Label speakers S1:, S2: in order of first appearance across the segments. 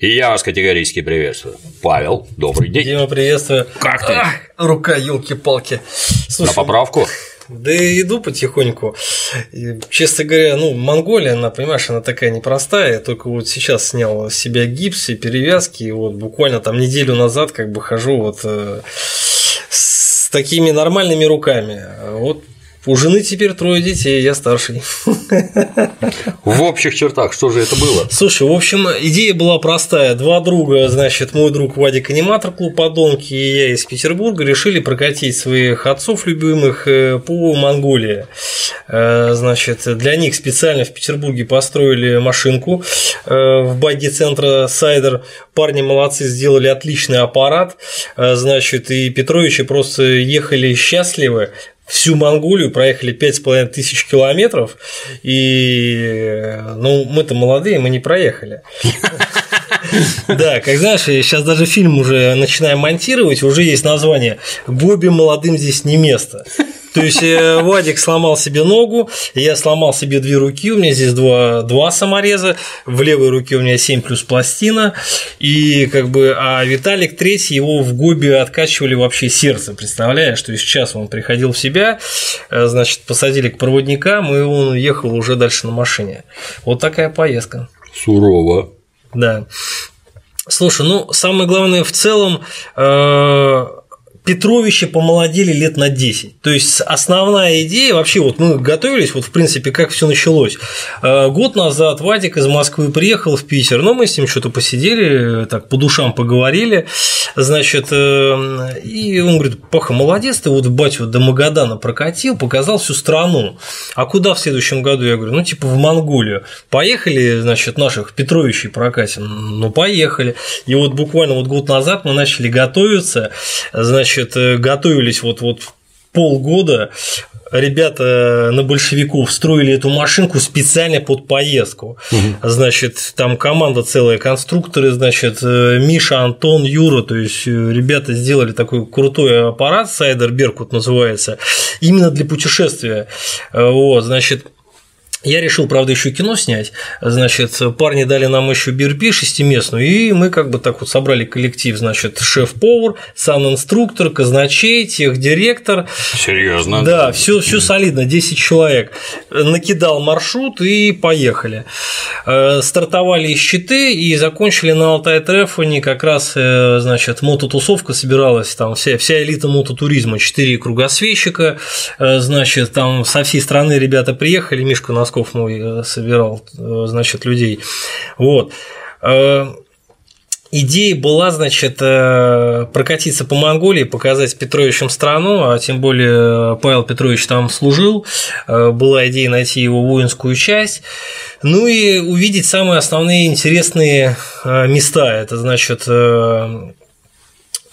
S1: И я вас категорически приветствую. Павел, добрый день.
S2: Дима, приветствую.
S1: Как ты?
S2: Ах, рука, елки-палки.
S1: На поправку?
S2: Да иду потихоньку. И, честно говоря, ну, Монголия, она, понимаешь, она такая непростая. Я только вот сейчас снял с себя гипс и перевязки. И вот буквально там неделю назад как бы хожу вот э, с такими нормальными руками. Вот у жены теперь трое детей, я старший.
S1: В общих чертах, что же это было?
S2: Слушай, в общем, идея была простая. Два друга, значит, мой друг Вадик аниматор клуб Подонки и я из Петербурга решили прокатить своих отцов любимых э, по Монголии. Э, значит, для них специально в Петербурге построили машинку э, в баге центра Сайдер. Парни молодцы, сделали отличный аппарат. Значит, и Петровичи просто ехали счастливы, всю Монголию, проехали 5,5 тысяч километров, и ну, мы-то молодые, мы не проехали. Да, как знаешь, сейчас даже фильм уже начинаем монтировать, уже есть название «Гоби молодым здесь не место». То есть э, Вадик сломал себе ногу, я сломал себе две руки, у меня здесь два, два самореза, в левой руке у меня 7 плюс пластина, и как бы, а Виталик третий, его в Гобе откачивали вообще сердце, представляешь? То есть сейчас он приходил в себя, э, значит, посадили к проводникам, и он ехал уже дальше на машине. Вот такая поездка.
S1: Сурово.
S2: Да. Слушай, ну самое главное в целом э, Петровичи помолодели лет на 10. То есть основная идея, вообще вот мы готовились, вот в принципе, как все началось. Э, год назад Вадик из Москвы приехал в Питер, но мы с ним что-то посидели, так по душам поговорили, значит, э, и он говорит, Паха, молодец, ты вот батю до Магадана прокатил, показал всю страну. А куда в следующем году? Я говорю, ну типа в Монголию. Поехали, значит, наших Петровичей прокатим. Ну поехали. И вот буквально вот год назад мы начали готовиться, значит, значит, э, готовились вот, вот полгода, ребята на большевиков строили эту машинку специально под поездку. Угу. Значит, там команда целая, конструкторы, значит, э, Миша, Антон, Юра, то есть э, ребята сделали такой крутой аппарат, Сайдер Беркут называется, именно для путешествия. Вот, значит, я решил, правда, еще кино снять. Значит, парни дали нам еще BRP шестиместную, и мы как бы так вот собрали коллектив, значит, шеф-повар, сан-инструктор, казначей, техдиректор.
S1: Серьезно?
S2: Да, все, все солидно, 10 человек. Накидал маршрут и поехали. Э, стартовали из щиты и закончили на Алтай Трефоне как раз, э, значит, мототусовка собиралась, там вся, вся элита мототуризма, 4 кругосвещика, э, значит, там со всей страны ребята приехали, Мишка нас Носков мой э, собирал, э, значит, людей. Вот. Э, идея была, значит, прокатиться по Монголии, показать Петровичам страну, а тем более Павел Петрович там служил. Была идея найти его воинскую часть. Ну и увидеть самые основные интересные места. Это, значит,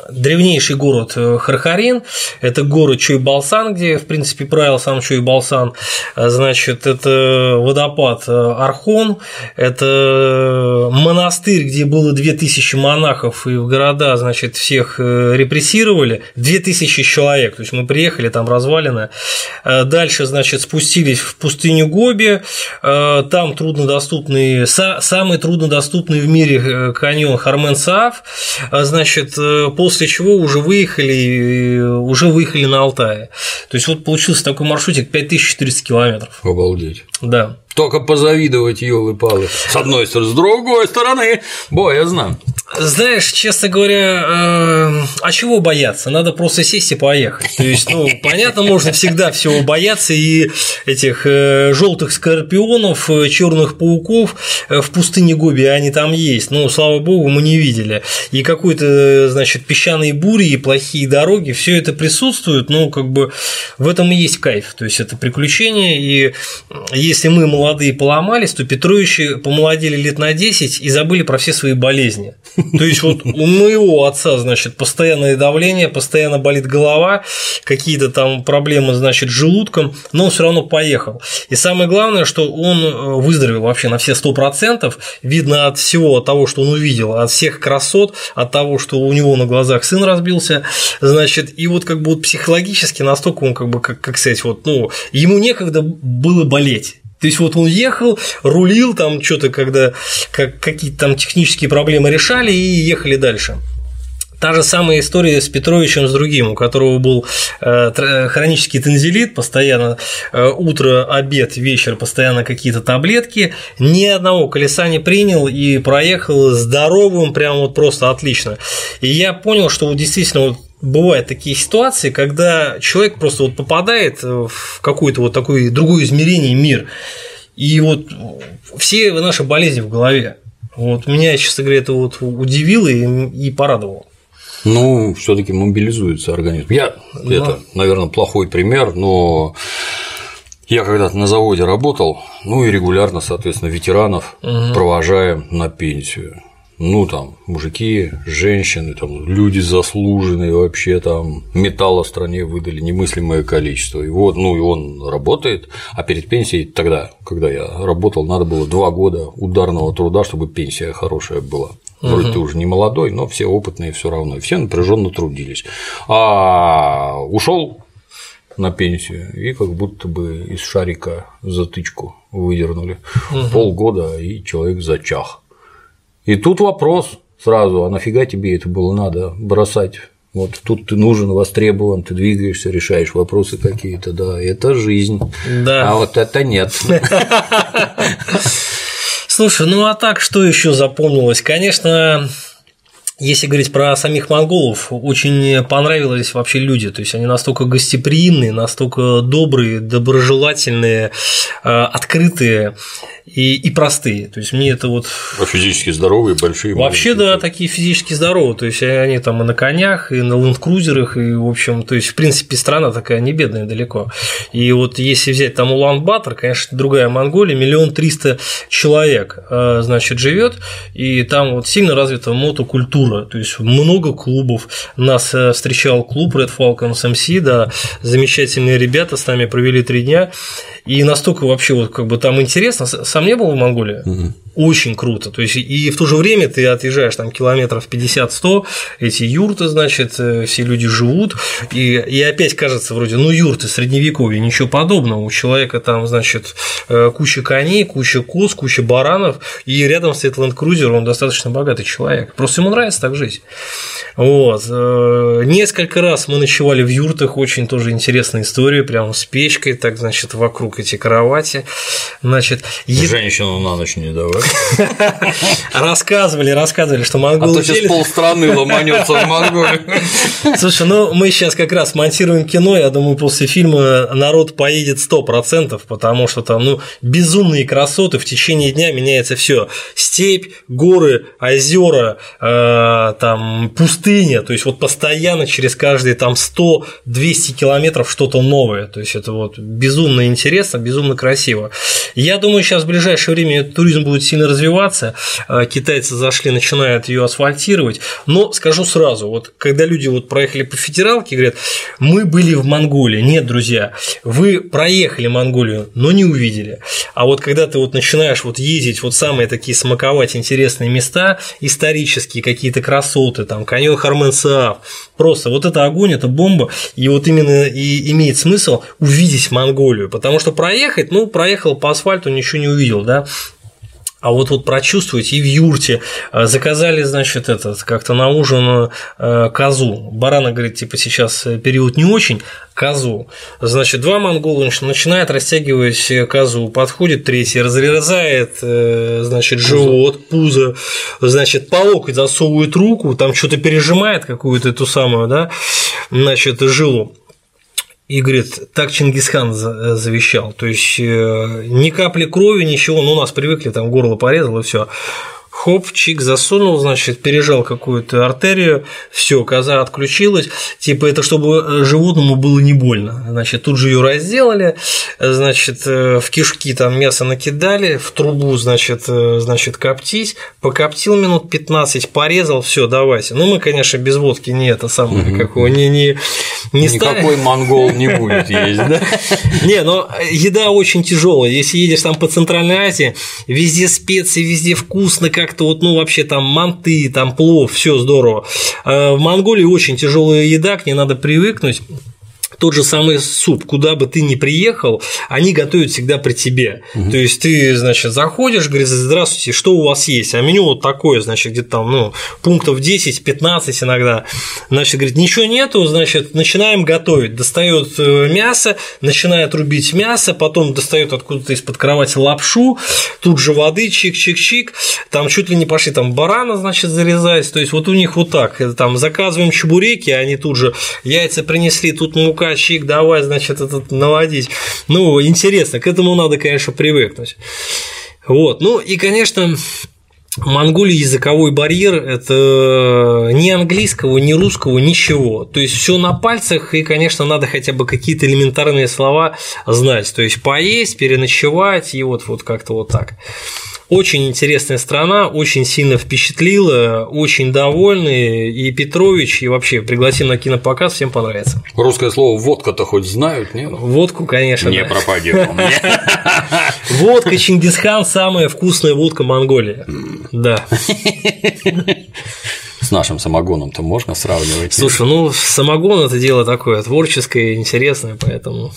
S2: древнейший город э, Хархарин, это город Чуй-Балсан, где, в принципе, правил сам Чуй-Балсан, значит, это водопад э, Архон, это монастырь, где было 2000 монахов, и в города, значит, всех э, репрессировали, 2000 человек, то есть мы приехали, там развалины, дальше, значит, спустились в пустыню Гоби, там труднодоступный, самый труднодоступный в мире каньон Хармен-Сааф, значит, после после чего уже выехали, уже выехали на Алтае. То есть вот получился такой маршрутик 5400 километров.
S1: Обалдеть.
S2: Да.
S1: Только позавидовать, елы палы С одной стороны, с другой стороны, боязно.
S2: Знаешь, честно говоря, э, а чего бояться? Надо просто сесть и поехать. То есть, ну, понятно, можно всегда всего бояться и этих э, желтых скорпионов, э, черных пауков в пустыне Гоби, они там есть. Ну, слава богу, мы не видели. И какой-то, значит, песчаные бури и плохие дороги, все это присутствует, ну, как бы в этом и есть кайф. То есть, это приключение, и если мы молодые молодые поломались, то Петровичи помолодели лет на 10 и забыли про все свои болезни. То есть вот у моего отца, значит, постоянное давление, постоянно болит голова, какие-то там проблемы, значит, с желудком, но он все равно поехал. И самое главное, что он э, выздоровел вообще на все 100%, видно от всего, от того, что он увидел, от всех красот, от того, что у него на глазах сын разбился, значит, и вот как бы вот психологически настолько он как бы, как, как сказать, вот, ну, ему некогда было болеть. То есть вот он ехал, рулил там что-то, когда как, какие-то там технические проблемы решали и ехали дальше. Та же самая история с Петровичем, с другим, у которого был э, хронический тензилит, постоянно э, утро, обед, вечер, постоянно какие-то таблетки, ни одного колеса не принял и проехал здоровым, прям вот просто отлично. И я понял, что вот действительно вот бывают такие ситуации, когда человек просто вот попадает в какое-то вот такое другое измерение мир, и вот все наши болезни в голове. Вот меня, честно говоря, это вот удивило и, и порадовало.
S1: Ну, все-таки мобилизуется организм. Я но... это, наверное, плохой пример, но я когда-то на заводе работал, ну и регулярно, соответственно, ветеранов угу. провожаем на пенсию. Ну, там, мужики, женщины, там, люди заслуженные вообще, там, металла в стране выдали немыслимое количество. И вот, ну, и он работает, а перед пенсией тогда, когда я работал, надо было два года ударного труда, чтобы пенсия хорошая была. Вроде угу. ты уже не молодой, но все опытные все равно, все напряженно трудились. А ушел на пенсию и как будто бы из шарика затычку выдернули. Угу. Полгода и человек зачах. И тут вопрос сразу, а нафига тебе это было надо бросать? Вот тут ты нужен, востребован, ты двигаешься, решаешь вопросы какие-то, да, это жизнь. Да. А вот это нет.
S2: Слушай, ну а так что еще запомнилось? Конечно, если говорить про самих монголов, очень понравились вообще люди. То есть они настолько гостеприимные, настолько добрые, доброжелательные, э, открытые и, и простые. То есть мне это вот.
S1: А физически здоровые, большие.
S2: Вообще, да, такие физически здоровые. То есть они там и на конях, и на ленд-крузерах, и, в общем, то есть, в принципе, страна такая не бедная далеко. И вот если взять там Улан-Батор, конечно, другая Монголия, миллион триста человек, э, значит, живет, и там вот сильно развита мотокультура, то есть много клубов. Нас э, встречал клуб Red Falcons MC, да, замечательные ребята с нами провели три дня, и настолько вообще вот как бы там интересно. Сам не был в Монголии? Угу. Очень круто. То есть, и в то же время ты отъезжаешь там километров 50-100, эти юрты, значит, э, все люди живут, и, и опять кажется вроде, ну, юрты, средневековье, ничего подобного. У человека там, значит, э, куча коней, куча коз, куча баранов, и рядом стоит ленд-крузер, он достаточно богатый человек. Просто ему нравится так жить. Вот. Э, несколько раз мы ночевали в юртах, очень тоже интересная история, прямо с печкой, так, значит, вокруг эти кровати. Значит.
S1: Женщину на ночь не давай.
S2: Рассказывали, рассказывали, что монголы.
S1: А то сейчас полстраны ломанется в Монголии.
S2: Слушай, ну мы сейчас как раз монтируем кино, я думаю, после фильма народ поедет сто процентов, потому что там, ну, безумные красоты, в течение дня меняется все. Степь, горы, озера, э, там, пустыня, то есть вот постоянно через каждые там 100-200 километров что-то новое, то есть это вот безумно интересно, безумно красиво. Я думаю, сейчас в ближайшее время туризм будет сильно развиваться, э, китайцы зашли, начинают ее асфальтировать, но скажу сразу, вот когда люди вот проехали по федералке, говорят, мы были в Монголии, нет, друзья, вы проехали Монголию, но не увидели, а вот когда ты вот начинаешь вот ездить вот самые такие смаковать интересные места, исторические какие-то красоты, там, каньон Хармен-Саав, просто вот это огонь, это бомба, и вот именно и имеет смысл увидеть Монголию, потому что проехать, ну, проехал по асфальту, ничего не увидел, да, а вот вот прочувствовать и в юрте э, заказали, значит, этот как-то на ужин э, козу. Барана говорит, типа сейчас период не очень, козу. Значит, два монгола начинает растягивать козу, подходит третий, разрезает, э, значит, живот, пузо, значит, по локоть засовывает руку, там что-то пережимает какую-то эту самую, да, значит, жилу и говорит, так Чингисхан э, завещал. То есть э, ни капли крови, ничего, ну у нас привыкли, там горло порезал и все хоп, чик засунул, значит, пережал какую-то артерию, все, коза отключилась, типа это чтобы э, животному было не больно, значит, тут же ее разделали, значит, э, в кишки там мясо накидали, в трубу, значит, э, значит, коптить, покоптил минут 15, порезал, все, давайте. Ну, мы, конечно, без водки не это самое, угу. какого, не, не,
S1: не Никакой ставим. монгол не будет есть, да?
S2: Не, но еда очень тяжелая, если едешь там по Центральной Азии, везде специи, везде вкусно, как как-то вот, ну, вообще там манты, там плов, все здорово. Э, в Монголии очень тяжелая еда, к ней надо привыкнуть. Тот же самый суп, куда бы ты ни приехал, они готовят всегда при тебе. Угу. То есть ты, значит, заходишь, говоришь, здравствуйте, что у вас есть? А меню вот такое, значит, где-то там, ну, пунктов 10-15 иногда. Значит, говорит, ничего нету, значит, начинаем готовить. Достает э, мясо, начинает рубить мясо, потом достает откуда-то из-под кровати лапшу, тут же воды, чик-чик-чик, там чуть ли не пошли там барана, значит, зарезать. То есть вот у них вот так, там заказываем чебуреки, они тут же яйца принесли, тут мука, чик, давай, значит, этот наводить. Ну, интересно, к этому надо, конечно, привыкнуть. Вот, ну и, конечно, Монголии языковой барьер – это ни английского, ни русского, ничего. То есть все на пальцах, и, конечно, надо хотя бы какие-то элементарные слова знать. То есть поесть, переночевать и вот, вот как-то вот так. Очень интересная страна, очень сильно впечатлила, очень довольны. И Петрович, и вообще пригласим на кинопоказ, всем понравится.
S1: Русское слово водка-то хоть знают, нет?
S2: Водку, конечно.
S1: Не пропади.
S2: Водка Чингисхан самая вкусная водка Монголии. Да.
S1: С нашим самогоном-то можно сравнивать?
S2: Слушай, ну самогон это дело такое творческое, интересное, поэтому.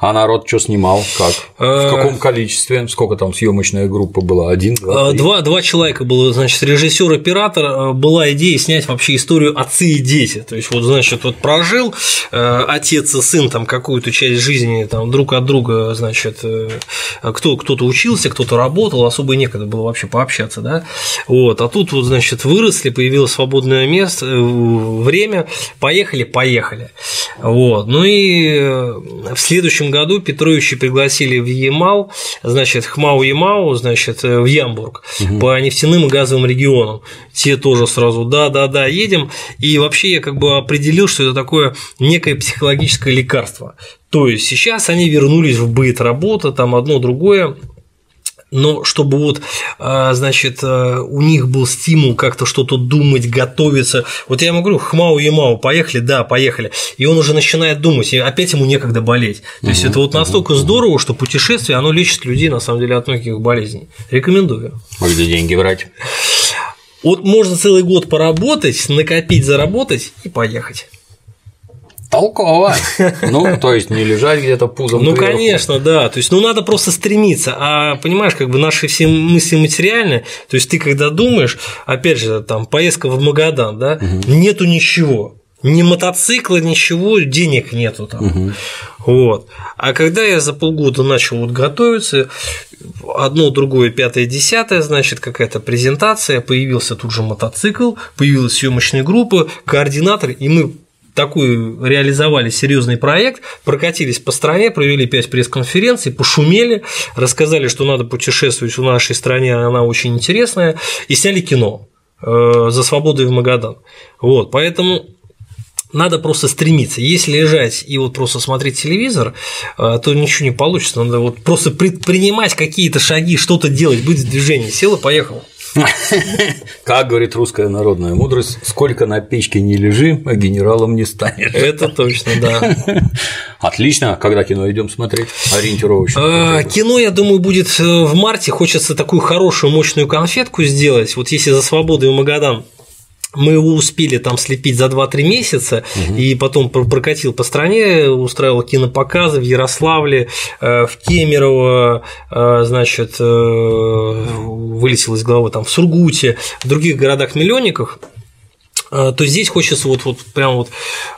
S1: А народ что снимал? Как? В э, каком количестве? Сколько там съемочная группа была? Один,
S2: два,
S1: три?
S2: Два, два человека было, значит, режиссер, оператор. Э, была идея снять вообще историю отцы и дети. То есть, вот, значит, вот прожил э, отец и сын там какую-то часть жизни там друг от друга, значит, кто, кто-то учился, кто-то работал, особо некогда было вообще пообщаться, да. Вот, а тут вот, значит, выросли, появилось свободное место, время, поехали, поехали. Вот, ну и в следующем году Петровичи пригласили в Ямал, значит, Хмау-Ямау, значит, в Ямбург угу. по нефтяным и газовым регионам. Те тоже сразу да-да-да, едем. И вообще я как бы определил, что это такое некое психологическое лекарство. То есть сейчас они вернулись в быт, работа, там одно другое, но чтобы вот, а, значит, а, у них был стимул как-то что-то думать, готовиться. Вот я ему говорю, хмау емау, поехали, да, поехали. И он уже начинает думать, и опять ему некогда болеть. То есть это вот настолько здорово, что путешествие, оно лечит людей, на самом деле, от многих болезней. Рекомендую.
S1: А где деньги брать?
S2: Вот можно целый год поработать, накопить, заработать и поехать.
S1: Толково. Ну, то есть не лежать где-то пузом.
S2: Ну, конечно, да. То есть, ну, надо просто стремиться. А понимаешь, как бы наши все мысли материальные. То есть, ты когда думаешь, опять же, там поездка в Магадан, да, угу. нету ничего. Ни мотоцикла, ничего, денег нету там. Угу. Вот. А когда я за полгода начал вот готовиться, одно, другое, пятое, десятое, значит, какая-то презентация, появился тут же мотоцикл, появилась съемочная группа, координатор, и мы такую реализовали серьезный проект, прокатились по стране, провели пять пресс-конференций, пошумели, рассказали, что надо путешествовать в нашей стране, она очень интересная, и сняли кино э, за свободу в Магадан. Вот, поэтому надо просто стремиться. Если лежать и вот просто смотреть телевизор, э, то ничего не получится. Надо вот просто предпринимать какие-то шаги, что-то делать, быть в движении. Села, поехал.
S1: Как говорит русская народная мудрость, сколько на печке не лежи, а генералом не станешь.
S2: Это точно, да.
S1: Отлично. Когда кино идем смотреть? Ориентировочно.
S2: А, кино, я думаю, будет э, в марте. Хочется такую хорошую, мощную конфетку сделать. Вот если за свободу и Магадан мы его успели там слепить за 2-3 месяца, угу. и потом прокатил по стране, устраивал кинопоказы в Ярославле, э, в Кемерово, э, значит, э, вылетел из головы там в Сургуте, в других городах-миллионниках. Э, то здесь хочется вот, вот прям вот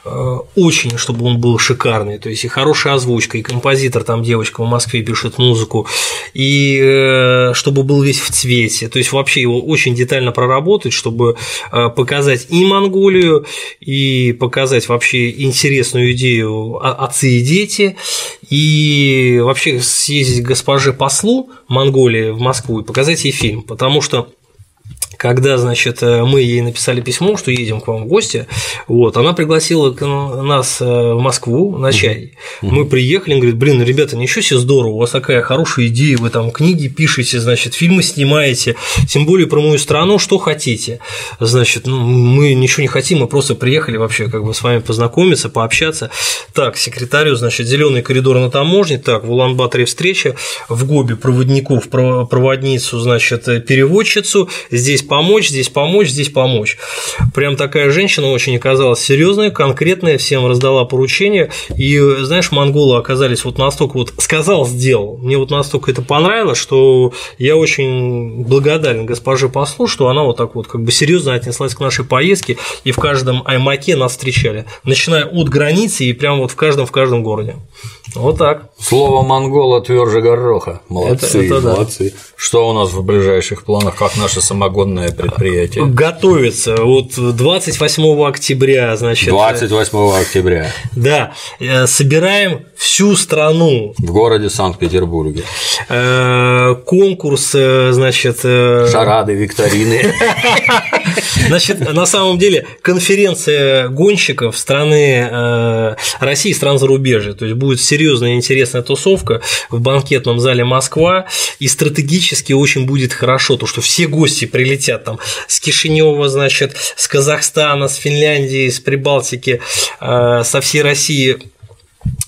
S2: э, очень, чтобы он был шикарный, то есть и хорошая озвучка, и композитор, там девочка в Москве пишет музыку, и э, чтобы был весь в цвете, то есть вообще его очень детально проработать, чтобы показать и Монголию, и показать вообще интересную идею отцы и дети, и вообще съездить к госпоже послу Монголии в Москву и показать ей фильм, потому что когда, значит, э, мы ей написали письмо, что едем к вам в гости, вот, она пригласила нас э, в Москву на чай. Мы приехали, говорит, блин, ребята, ничего себе здорово, у вас такая хорошая идея, вы там книги пишете, значит, фильмы снимаете, тем более про мою страну, что хотите. Значит, ну, мы ничего не хотим, мы просто приехали вообще как бы с вами познакомиться, пообщаться. Так, секретарю, значит, зеленый коридор на таможне, так, в Улан-Баторе встреча, в Гобе проводников, проводницу, значит, переводчицу, здесь здесь помочь, здесь помочь, здесь помочь. Прям такая женщина очень оказалась серьезная, конкретная, всем раздала поручение. И, знаешь, монголы оказались вот настолько вот сказал, сделал. Мне вот настолько это понравилось, что я очень благодарен госпоже послу, что она вот так вот как бы серьезно отнеслась к нашей поездке, и в каждом аймаке нас встречали, начиная от границы и прям вот в каждом в каждом городе. Вот так.
S1: Слово монгола тверже гороха. Молодцы, это, это молодцы. Да. Что у нас в ближайших планах, как наше самогонное предприятие?
S2: Готовится. Вот 28 октября, значит.
S1: 28 октября.
S2: Да. Э, собираем всю страну.
S1: В городе Санкт-Петербурге.
S2: Э, конкурс, э, значит.
S1: Шарады, викторины.
S2: Значит, на самом деле конференция гонщиков страны России и стран зарубежья. То есть будет серьезная и интересная тусовка в банкетном зале Москва, и стратегически очень будет хорошо, то, что все гости прилетят там с Кишинева, значит, с Казахстана, с Финляндии, с Прибалтики, э, со всей России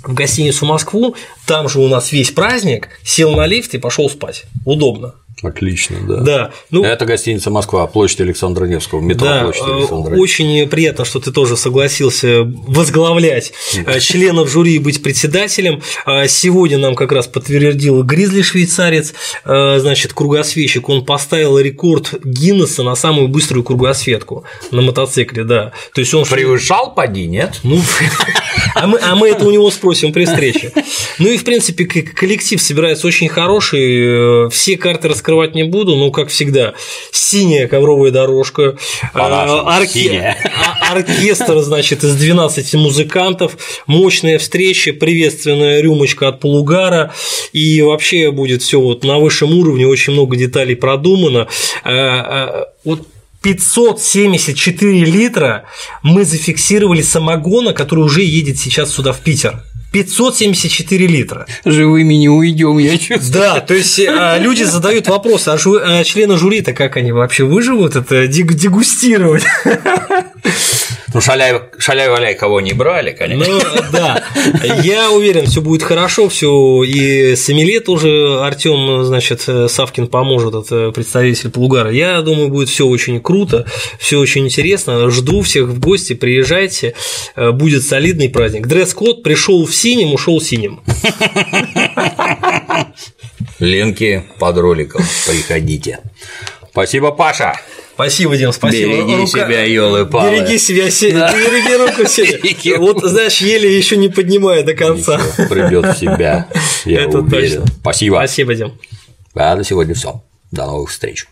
S2: в гостиницу Москву, там же у нас весь праздник, сел на лифт и пошел спать. Удобно.
S1: Отлично, да.
S2: Да.
S1: Ну, это гостиница Москва, площадь Александра Невского, метро
S2: да,
S1: площадь Александра
S2: Очень приятно, что ты тоже согласился возглавлять э, членов жюри и быть председателем. А сегодня нам как раз подтвердил Гризли швейцарец, э, значит, кругосветчик. Он поставил рекорд Гиннесса на самую быструю кругосветку на мотоцикле, да.
S1: То есть он превышал поди, нет?
S2: Ну, а мы, а мы это у него спросим при встрече. Ну и в принципе коллектив собирается очень хороший, э, все карты раскрывать не буду, но, как всегда, синяя ковровая дорожка,
S1: а, орке...
S2: А, оркестр, значит, из 12 музыкантов, мощная встреча, приветственная рюмочка от полугара, и вообще будет все вот на высшем уровне, очень много деталей продумано. А, вот 574 литра мы зафиксировали самогона, который уже едет сейчас сюда в Питер. 574 литра.
S1: Живыми не уйдем, я чувствую.
S2: Да, то есть а, люди задают вопрос, а, жу, а члены жюри-то как они вообще выживут это дегустировать?
S1: Ну, шаляй, шаляй, валяй, кого не брали, конечно. Ну,
S2: да. Я уверен, все будет хорошо, все и Сомелье тоже Артем, значит, Савкин поможет, это представитель Плугара. Я думаю, будет все очень круто, все очень интересно. Жду всех в гости, приезжайте, будет солидный праздник. Дресс-код пришел в синим, ушел синим.
S1: Ленки под роликом, приходите. Спасибо, Паша.
S2: Спасибо, Дим, спасибо.
S1: Береги Рука... себя, елы палы.
S2: Береги себя, да. береги руку себе. Вот, знаешь, еле еще не поднимая до конца.
S1: Придет в себя, я Это уверен. Точно. Спасибо.
S2: Спасибо, Дим.
S1: А на сегодня все. До новых встреч.